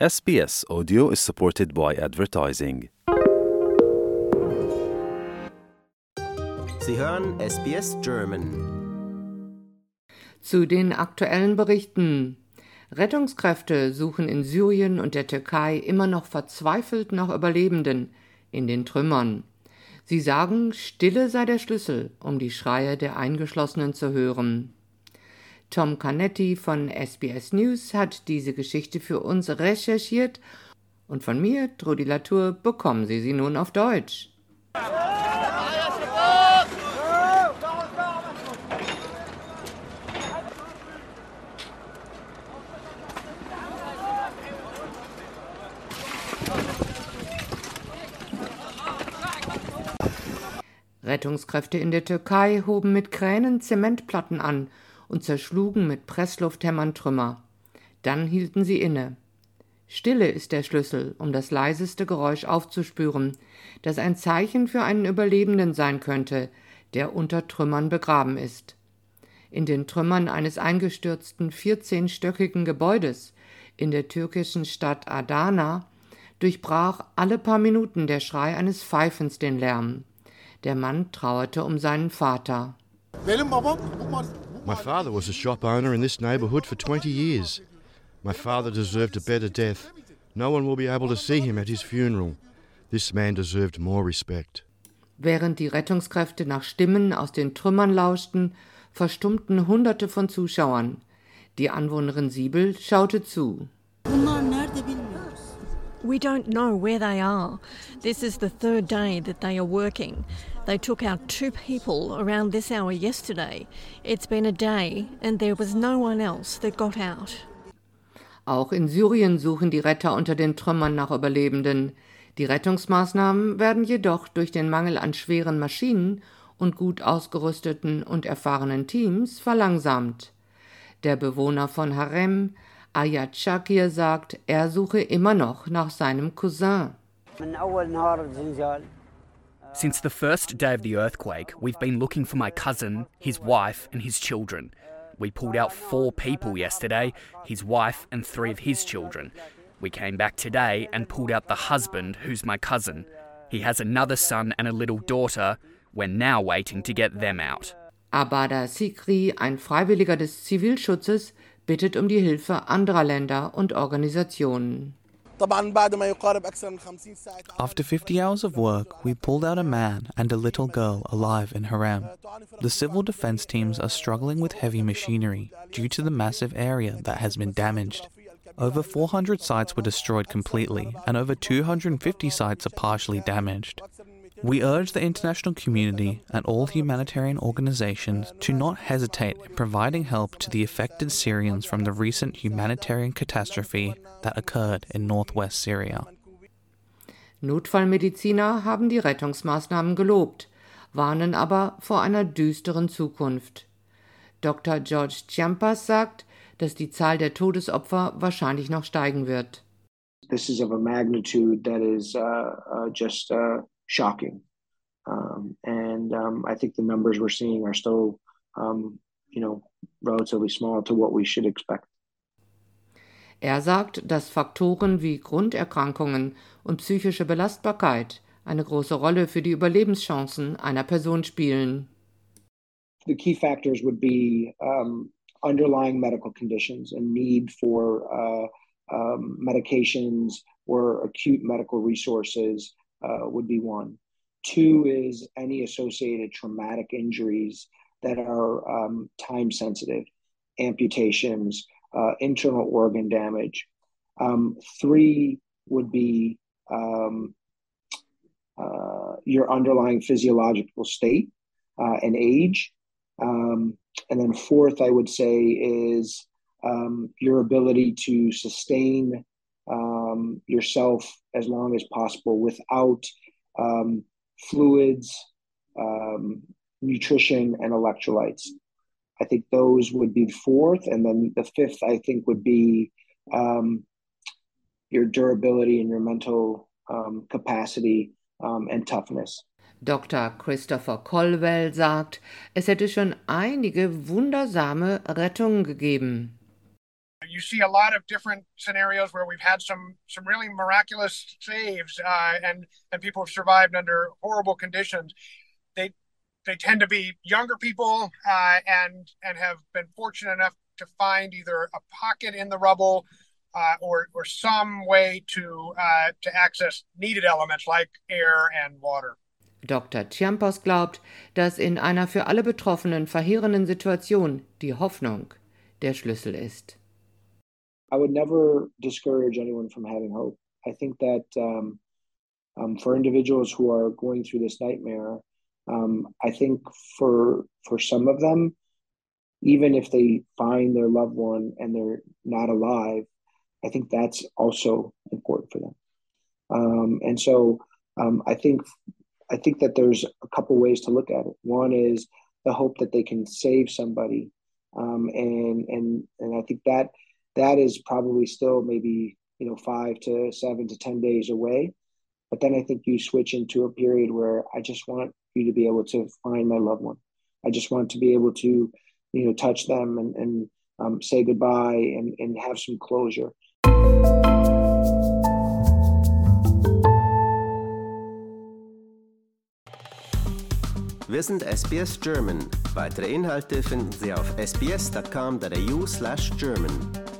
SBS Audio is supported by advertising. Sie hören SBS German. Zu den aktuellen Berichten. Rettungskräfte suchen in Syrien und der Türkei immer noch verzweifelt nach Überlebenden in den Trümmern. Sie sagen, Stille sei der Schlüssel, um die Schreie der Eingeschlossenen zu hören. Tom Canetti von SBS News hat diese Geschichte für uns recherchiert und von mir, Trudi Latour, bekommen Sie sie nun auf Deutsch. Rettungskräfte in der Türkei hoben mit Kränen Zementplatten an und zerschlugen mit Presslufthämmern Trümmer. Dann hielten sie inne. Stille ist der Schlüssel, um das leiseste Geräusch aufzuspüren, das ein Zeichen für einen Überlebenden sein könnte, der unter Trümmern begraben ist. In den Trümmern eines eingestürzten vierzehnstöckigen Gebäudes in der türkischen Stadt Adana durchbrach alle paar Minuten der Schrei eines Pfeifens den Lärm. Der Mann trauerte um seinen Vater. My father was a shop owner in this neighbourhood for 20 years. My father deserved a better death. No one will be able to see him at his funeral. This man deserved more respect. Während die Rettungskräfte nach Stimmen aus den Trümmern lauschten, verstummten Hunderte von Zuschauern. Die Anwohnerin Siebel schaute zu. We don't know where they are. This is the third day that they are working. They took out two people around this hour yesterday. It's been a day and there was no one else that got out. Auch in Syrien suchen die Retter unter den Trümmern nach Überlebenden. Die Rettungsmaßnahmen werden jedoch durch den Mangel an schweren Maschinen und gut ausgerüsteten und erfahrenen Teams verlangsamt. Der Bewohner von Harem, Ayat Shakir, sagt, er suche immer noch nach seinem Cousin. Since the first day of the earthquake, we've been looking for my cousin, his wife, and his children. We pulled out four people yesterday his wife and three of his children. We came back today and pulled out the husband, who's my cousin. He has another son and a little daughter. We're now waiting to get them out. Abada Sikri, ein Freiwilliger des Zivilschutzes, bittet um die Hilfe anderer Länder und Organisationen. After 50 hours of work, we pulled out a man and a little girl alive in Haram. The civil defense teams are struggling with heavy machinery due to the massive area that has been damaged. Over 400 sites were destroyed completely, and over 250 sites are partially damaged. We urge the international community and all humanitarian organizations to not hesitate in providing help to the affected Syrians from the recent humanitarian catastrophe that occurred in northwest Syria. Notfallmediziner haben die Rettungsmaßnahmen gelobt, warnen aber vor einer düsteren Zukunft. Dr. George Chiampas sagt, dass die Zahl der Todesopfer wahrscheinlich noch steigen wird. This is of a magnitude that is uh, uh, just uh, shocking. Um, and um, I think the numbers we're seeing are still, um, you know, relatively small to what we should expect. Er sagt, dass Faktoren wie Grunderkrankungen und psychische Belastbarkeit eine große Rolle für die Überlebenschancen einer Person spielen. The key factors would be um, underlying medical conditions and need for uh, um, medications or acute medical resources uh, would be one. Two is any associated traumatic injuries that are um, time sensitive, amputations, uh, internal organ damage. Um, three would be um, uh, your underlying physiological state uh, and age. Um, and then fourth, I would say, is um, your ability to sustain um, yourself as long as possible without um, fluids, um, nutrition, and electrolytes. I think those would be the fourth. And then the fifth, I think, would be um, your durability and your mental um, capacity um, and toughness. Dr. Christopher Colwell sagt, es hätte schon einige wundersame Rettungen gegeben. You see a lot of different scenarios where we've had some some really miraculous saves, uh, and and people have survived under horrible conditions. They they tend to be younger people uh, and and have been fortunate enough to find either a pocket in the rubble uh, or or some way to uh, to access needed elements like air and water. Dr. Chiampas glaubt, dass in einer für alle Betroffenen verheerenden Situation die Hoffnung der Schlüssel ist. I would never discourage anyone from having hope. I think that um, um, for individuals who are going through this nightmare, um, I think for for some of them, even if they find their loved one and they're not alive, I think that's also important for them. Um, and so um, I think I think that there's a couple ways to look at it. One is the hope that they can save somebody, um, and and and I think that that is probably still maybe you know five to seven to ten days away. But then I think you switch into a period where I just want you to be able to find my loved one. I just want to be able to you know touch them and, and um, say goodbye and, and have some closure. Wir sind SBS German. Weitere Inhalte finden Sie auf sbs.com.au/german.